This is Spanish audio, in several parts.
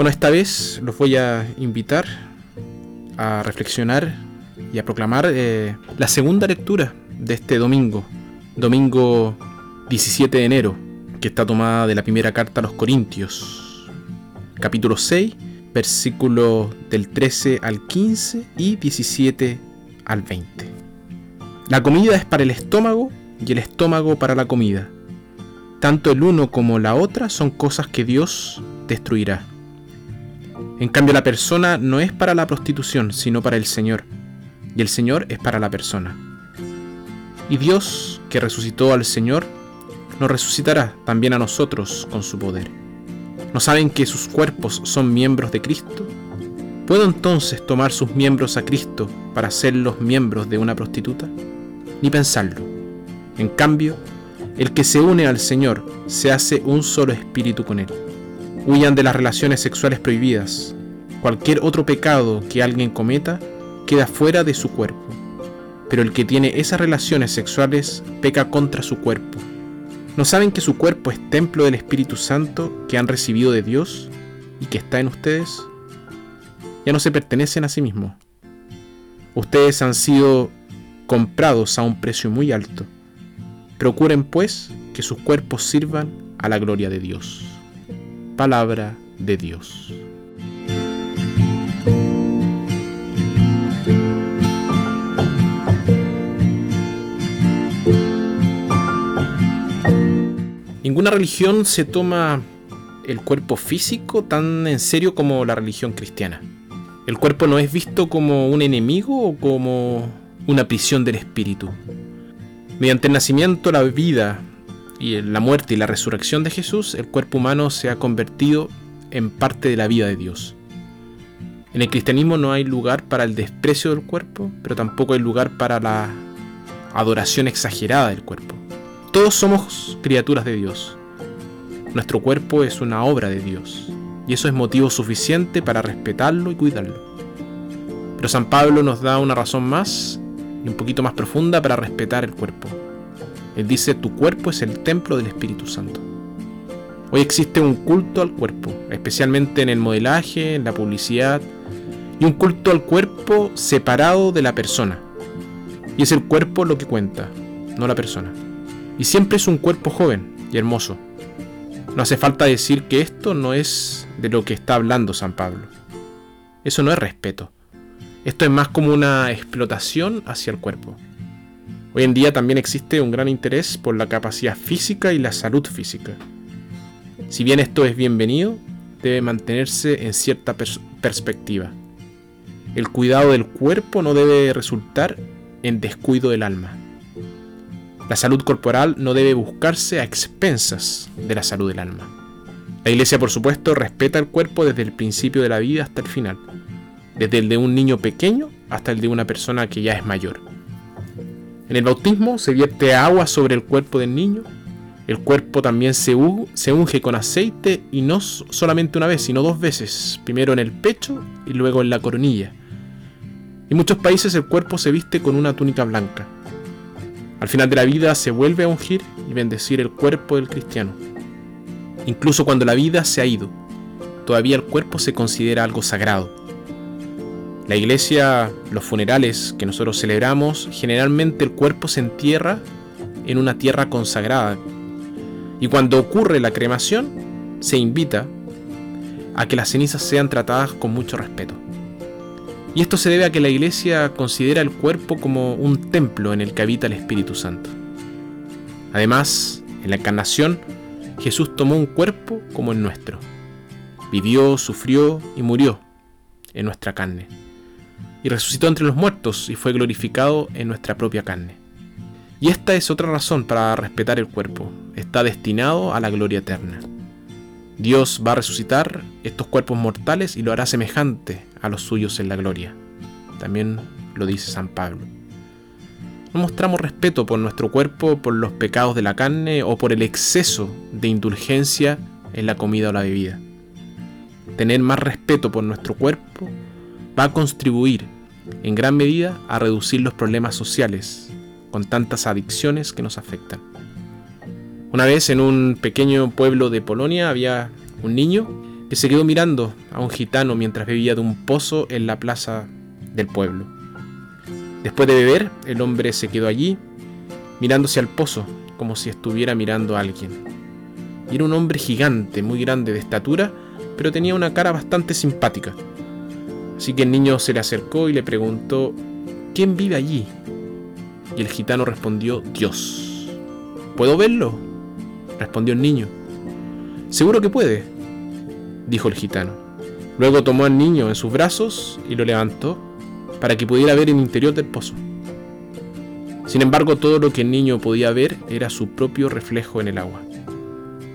Bueno, esta vez los voy a invitar a reflexionar y a proclamar eh, la segunda lectura de este domingo, domingo 17 de enero, que está tomada de la primera carta a los Corintios, capítulo 6, versículos del 13 al 15 y 17 al 20. La comida es para el estómago y el estómago para la comida. Tanto el uno como la otra son cosas que Dios destruirá. En cambio la persona no es para la prostitución, sino para el Señor, y el Señor es para la persona. Y Dios, que resucitó al Señor, nos resucitará también a nosotros con su poder. ¿No saben que sus cuerpos son miembros de Cristo? ¿Puedo entonces tomar sus miembros a Cristo para ser los miembros de una prostituta? Ni pensarlo. En cambio, el que se une al Señor se hace un solo espíritu con Él. Huyan de las relaciones sexuales prohibidas. Cualquier otro pecado que alguien cometa queda fuera de su cuerpo. Pero el que tiene esas relaciones sexuales peca contra su cuerpo. ¿No saben que su cuerpo es templo del Espíritu Santo que han recibido de Dios y que está en ustedes? Ya no se pertenecen a sí mismos. Ustedes han sido comprados a un precio muy alto. Procuren pues que sus cuerpos sirvan a la gloria de Dios. Palabra de Dios. Ninguna religión se toma el cuerpo físico tan en serio como la religión cristiana. El cuerpo no es visto como un enemigo o como una prisión del espíritu. Mediante el nacimiento, la vida y la muerte y la resurrección de Jesús, el cuerpo humano se ha convertido en parte de la vida de Dios. En el cristianismo no hay lugar para el desprecio del cuerpo, pero tampoco hay lugar para la adoración exagerada del cuerpo. Todos somos criaturas de Dios. Nuestro cuerpo es una obra de Dios, y eso es motivo suficiente para respetarlo y cuidarlo. Pero San Pablo nos da una razón más y un poquito más profunda para respetar el cuerpo. Él dice, tu cuerpo es el templo del Espíritu Santo. Hoy existe un culto al cuerpo, especialmente en el modelaje, en la publicidad, y un culto al cuerpo separado de la persona. Y es el cuerpo lo que cuenta, no la persona. Y siempre es un cuerpo joven y hermoso. No hace falta decir que esto no es de lo que está hablando San Pablo. Eso no es respeto. Esto es más como una explotación hacia el cuerpo. Hoy en día también existe un gran interés por la capacidad física y la salud física. Si bien esto es bienvenido, debe mantenerse en cierta perspectiva. El cuidado del cuerpo no debe resultar en descuido del alma. La salud corporal no debe buscarse a expensas de la salud del alma. La Iglesia, por supuesto, respeta el cuerpo desde el principio de la vida hasta el final desde el de un niño pequeño hasta el de una persona que ya es mayor. En el bautismo se vierte agua sobre el cuerpo del niño, el cuerpo también se, unge con aceite y no solamente una vez, sino dos veces, primero en el pecho y luego en la coronilla. En muchos países el cuerpo se viste con una túnica blanca. Al final de la vida se vuelve a ungir y bendecir el cuerpo del cristiano. Incluso cuando la vida se ha ido, todavía el cuerpo se considera algo sagrado. La iglesia, los funerales que nosotros celebramos, generalmente el cuerpo se entierra en una tierra consagrada. Y cuando ocurre la cremación, se invita a que las cenizas sean tratadas con mucho respeto. Y esto se debe a que la iglesia considera el cuerpo como un templo en el que habita el Espíritu Santo. Además, en la encarnación, Jesús tomó un cuerpo como el nuestro. Vivió, sufrió y murió en nuestra carne y resucitó entre los muertos y fue glorificado en nuestra propia carne. Y esta es otra razón para respetar el cuerpo, está destinado a la gloria eterna. Dios va a resucitar estos cuerpos mortales y lo hará semejante a los suyos en la gloria. También lo dice San Pablo. No mostramos respeto por nuestro cuerpo, por los pecados de la carne o por el exceso de indulgencia en la comida o la bebida. Tener más respeto por nuestro cuerpo va a contribuir en gran medida a reducir los problemas sociales con tantas adicciones que nos afectan. Una vez en un pequeño pueblo de Polonia había un niño que se quedó mirando a un gitano mientras bebía de un pozo en la plaza del pueblo. Después de beber, el hombre se quedó allí, mirándose al pozo, como si estuviera mirando a alguien. Era un hombre gigante, muy grande de estatura, pero tenía una cara bastante simpática. Así que el niño se le acercó y le preguntó, ¿quién vive allí? Y el gitano respondió, Dios. ¿Puedo verlo? respondió el niño. Seguro que puede, dijo el gitano. Luego tomó al niño en sus brazos y lo levantó para que pudiera ver el interior del pozo. Sin embargo, todo lo que el niño podía ver era su propio reflejo en el agua.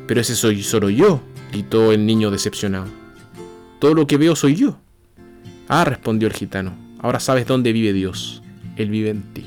Pero ese soy solo yo, gritó el niño decepcionado. Todo lo que veo soy yo. Ah, respondió el gitano, ahora sabes dónde vive Dios. Él vive en ti.